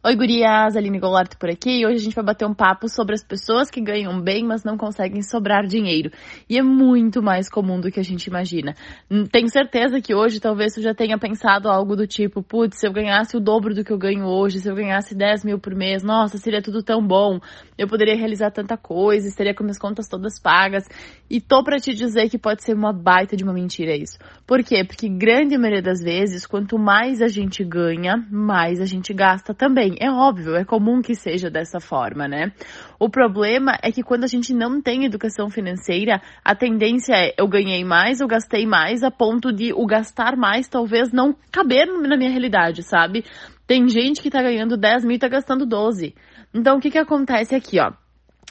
Oi, gurias, Aline Goulart por aqui e hoje a gente vai bater um papo sobre as pessoas que ganham bem, mas não conseguem sobrar dinheiro. E é muito mais comum do que a gente imagina. Hum, tenho certeza que hoje talvez você já tenha pensado algo do tipo, putz, se eu ganhasse o dobro do que eu ganho hoje, se eu ganhasse 10 mil por mês, nossa, seria tudo tão bom, eu poderia realizar tanta coisa, estaria com minhas contas todas pagas. E tô para te dizer que pode ser uma baita de uma mentira isso. Por quê? Porque grande maioria das vezes, quanto mais a gente ganha, mais a gente gasta também bem, é óbvio, é comum que seja dessa forma, né? O problema é que quando a gente não tem educação financeira, a tendência é eu ganhei mais, eu gastei mais, a ponto de o gastar mais talvez não caber na minha realidade, sabe? Tem gente que tá ganhando 10 mil e tá gastando 12. Então o que que acontece aqui, ó?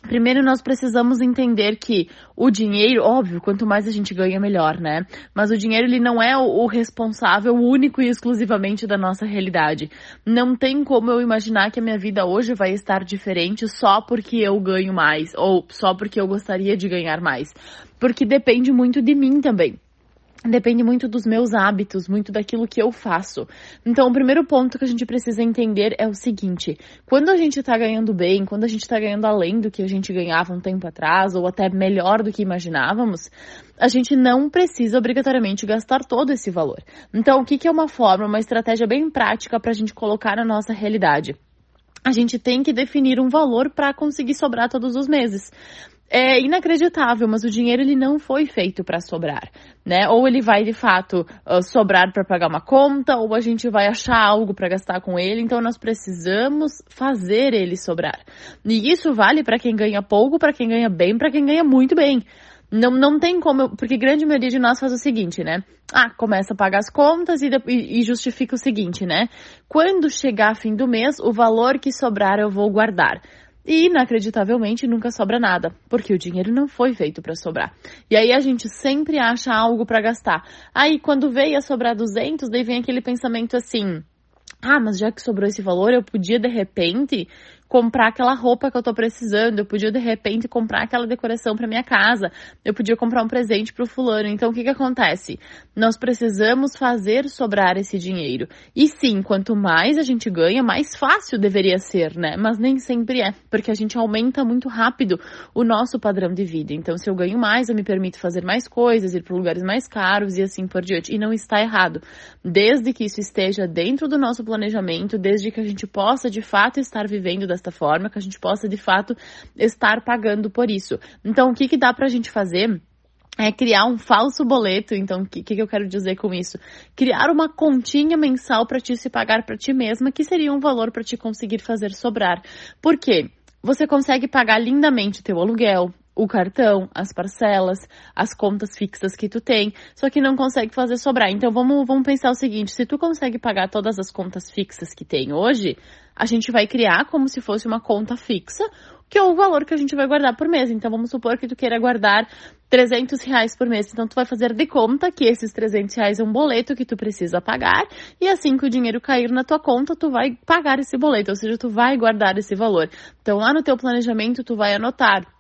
Primeiro, nós precisamos entender que o dinheiro, óbvio, quanto mais a gente ganha, melhor, né? Mas o dinheiro, ele não é o, responsável único e exclusivamente da nossa realidade. Não tem como eu imaginar que a minha vida hoje vai estar diferente só porque eu ganho mais, ou só porque eu gostaria de ganhar mais. Porque depende muito de mim também depende muito dos meus hábitos, muito daquilo que eu faço. Então, o primeiro ponto que a gente precisa entender é o seguinte: quando a gente tá ganhando bem, quando a gente tá ganhando além do que a gente ganhava um tempo atrás, ou até melhor do que imaginávamos, a gente não precisa obrigatoriamente gastar todo esse valor. Então, o que, que é uma forma, uma estratégia bem prática para a gente colocar na nossa realidade? A gente tem que definir um valor para conseguir sobrar todos os meses é inacreditável, mas o dinheiro ele não foi feito para sobrar, né? Ou ele vai de fato uh, sobrar para pagar uma conta, ou a gente vai achar algo para gastar com ele. Então nós precisamos fazer ele sobrar. E isso vale para quem ganha pouco, para quem ganha bem, para quem ganha muito bem. Não, não tem como, porque grande maioria de nós faz o seguinte, né? Ah, começa a pagar as contas e, e justifica o seguinte, né? Quando chegar fim do mês, o valor que sobrar eu vou guardar. E, inacreditavelmente, nunca sobra nada, porque o dinheiro não foi feito para sobrar. E aí a gente sempre acha algo para gastar. Aí, quando veio a sobrar 200, daí vem aquele pensamento assim: ah, mas já que sobrou esse valor, eu podia de repente comprar aquela roupa que eu tô precisando, eu podia de repente comprar aquela decoração para minha casa, eu podia comprar um presente para o fulano. Então o que que acontece? Nós precisamos fazer sobrar esse dinheiro. E sim, quanto mais a gente ganha, mais fácil deveria ser, né? Mas nem sempre é, porque a gente aumenta muito rápido o nosso padrão de vida. Então se eu ganho mais, eu me permito fazer mais coisas, ir para lugares mais caros e assim por diante. E não está errado. Desde que isso esteja dentro do nosso planejamento, desde que a gente possa de fato estar vivendo da desta forma, que a gente possa de fato estar pagando por isso. Então, o que, que dá para a gente fazer? é criar um falso boleto. Então, o que, que eu quero dizer com isso? Criar uma continha mensal para ti se pagar para ti mesma, que seria um valor para te conseguir fazer sobrar. Por quê? Você consegue pagar lindamente teu aluguel, o cartão, as parcelas, as contas fixas que tu tem, só que não consegue fazer sobrar. Então vamos, vamos pensar o seguinte: se tu consegue pagar todas as contas fixas que tem hoje, a gente vai criar como se fosse uma conta fixa, que é o valor que a gente vai guardar por mês. Então vamos supor que tu queira guardar 300 reais por mês. Então tu vai fazer de conta que esses 300 reais é um boleto que tu precisa pagar e assim que o dinheiro cair na tua conta, tu vai pagar esse boleto, ou seja, tu vai guardar esse valor. Então lá no teu planejamento tu vai anotar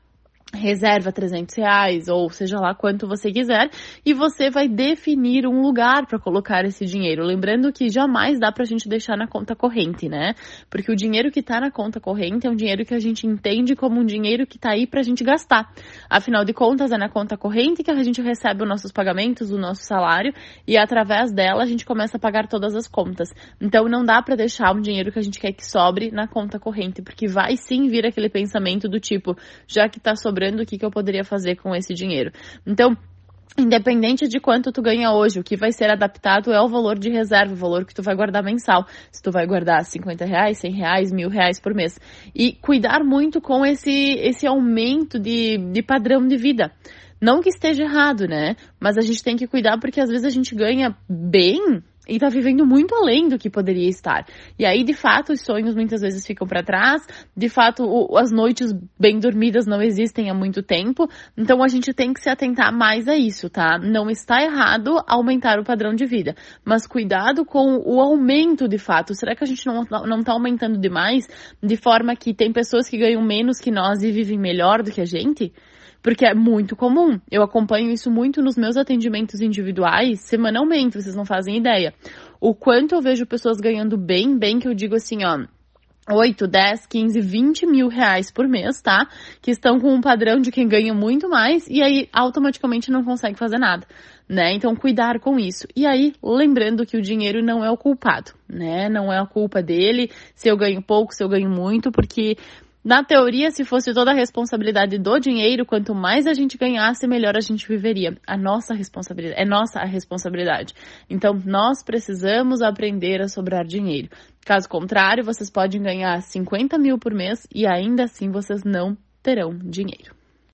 reserva 300 reais ou seja lá quanto você quiser e você vai definir um lugar para colocar esse dinheiro. Lembrando que jamais dá para a gente deixar na conta corrente, né? Porque o dinheiro que está na conta corrente é um dinheiro que a gente entende como um dinheiro que está aí para a gente gastar. Afinal de contas, é na conta corrente que a gente recebe os nossos pagamentos, o nosso salário e através dela a gente começa a pagar todas as contas. Então não dá para deixar um dinheiro que a gente quer que sobre na conta corrente, porque vai sim vir aquele pensamento do tipo, já que está sobrando sobrando, o que, que eu poderia fazer com esse dinheiro. Então, Independente de quanto tu ganha hoje, o que vai ser adaptado é o valor de reserva, o valor que tu vai guardar mensal. Se tu vai guardar 50 reais, 100 reais, mil reais por mês. E cuidar muito com esse, esse aumento de, de padrão de vida. Não que esteja errado, né? Mas a gente tem que cuidar porque às vezes a gente ganha bem e tá vivendo muito além do que poderia estar. E aí, de fato, os sonhos muitas vezes ficam para trás, de fato, o, as noites bem dormidas não existem há muito tempo, então a gente tem que se atentar mais a isso, tá? Não está errado aumentar o padrão de vida, mas cuidado com o aumento de fato. Será que a gente não, não tá aumentando demais, de forma que tem pessoas que ganham menos que nós e vivem melhor do que a gente? Porque é muito comum. Eu acompanho isso muito nos meus atendimentos individuais, semanalmente, vocês não fazem ideia. O quanto eu vejo pessoas ganhando bem, bem que eu digo assim, ó 8, 10, 15, 20 mil reais por mês, tá? Que estão com um padrão de quem ganha muito mais e aí automaticamente não consegue fazer nada, né? Então, cuidar com isso. E aí, lembrando que o dinheiro não é o culpado, né? Não é a culpa dele se eu ganho pouco, se eu ganho muito, porque na teoria, se fosse toda a responsabilidade do dinheiro, quanto mais a gente ganhasse, melhor a gente viveria. A nossa responsabilidade, é nossa a responsabilidade. Então, nós precisamos aprender a sobrar dinheiro. Caso contrário, vocês podem ganhar 50 mil por mês e ainda assim vocês não terão dinheiro.